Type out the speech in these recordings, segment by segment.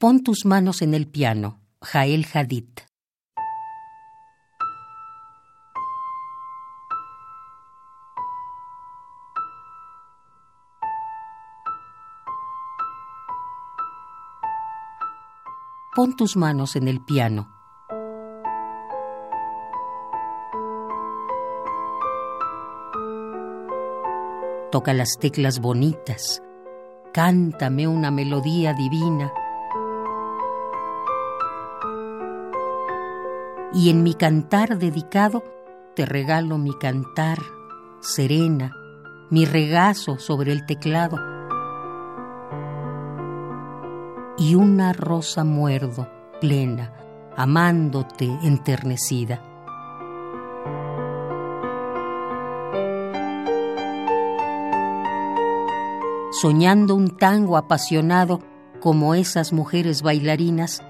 Pon tus manos en el piano, Jael Hadid. Pon tus manos en el piano. Toca las teclas bonitas. Cántame una melodía divina. Y en mi cantar dedicado te regalo mi cantar serena, mi regazo sobre el teclado y una rosa muerdo, plena, amándote enternecida. Soñando un tango apasionado como esas mujeres bailarinas,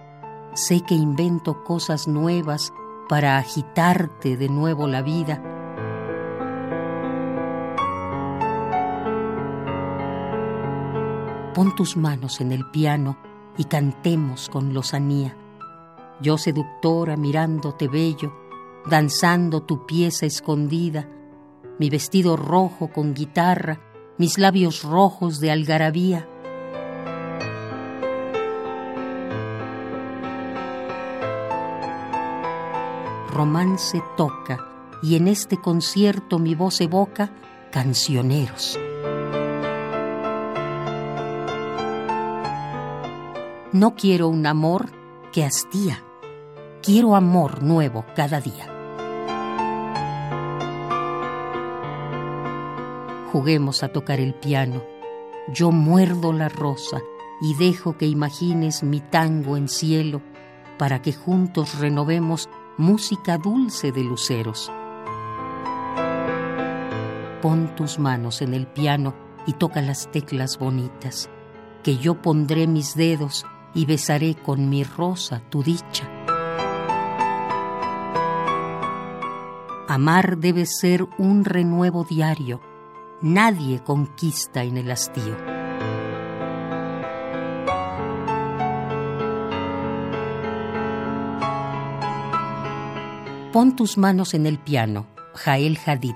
sé que invento cosas nuevas para agitarte de nuevo la vida. Pon tus manos en el piano y cantemos con lozanía. Yo seductora mirándote bello, danzando tu pieza escondida, mi vestido rojo con guitarra, mis labios rojos de algarabía. Romance toca y en este concierto mi voz evoca cancioneros. No quiero un amor que hastía, quiero amor nuevo cada día. Juguemos a tocar el piano, yo muerdo la rosa y dejo que imagines mi tango en cielo para que juntos renovemos música dulce de luceros. Pon tus manos en el piano y toca las teclas bonitas, que yo pondré mis dedos y besaré con mi rosa tu dicha. Amar debe ser un renuevo diario, nadie conquista en el hastío. Pon tus manos en el piano, Jael Hadid.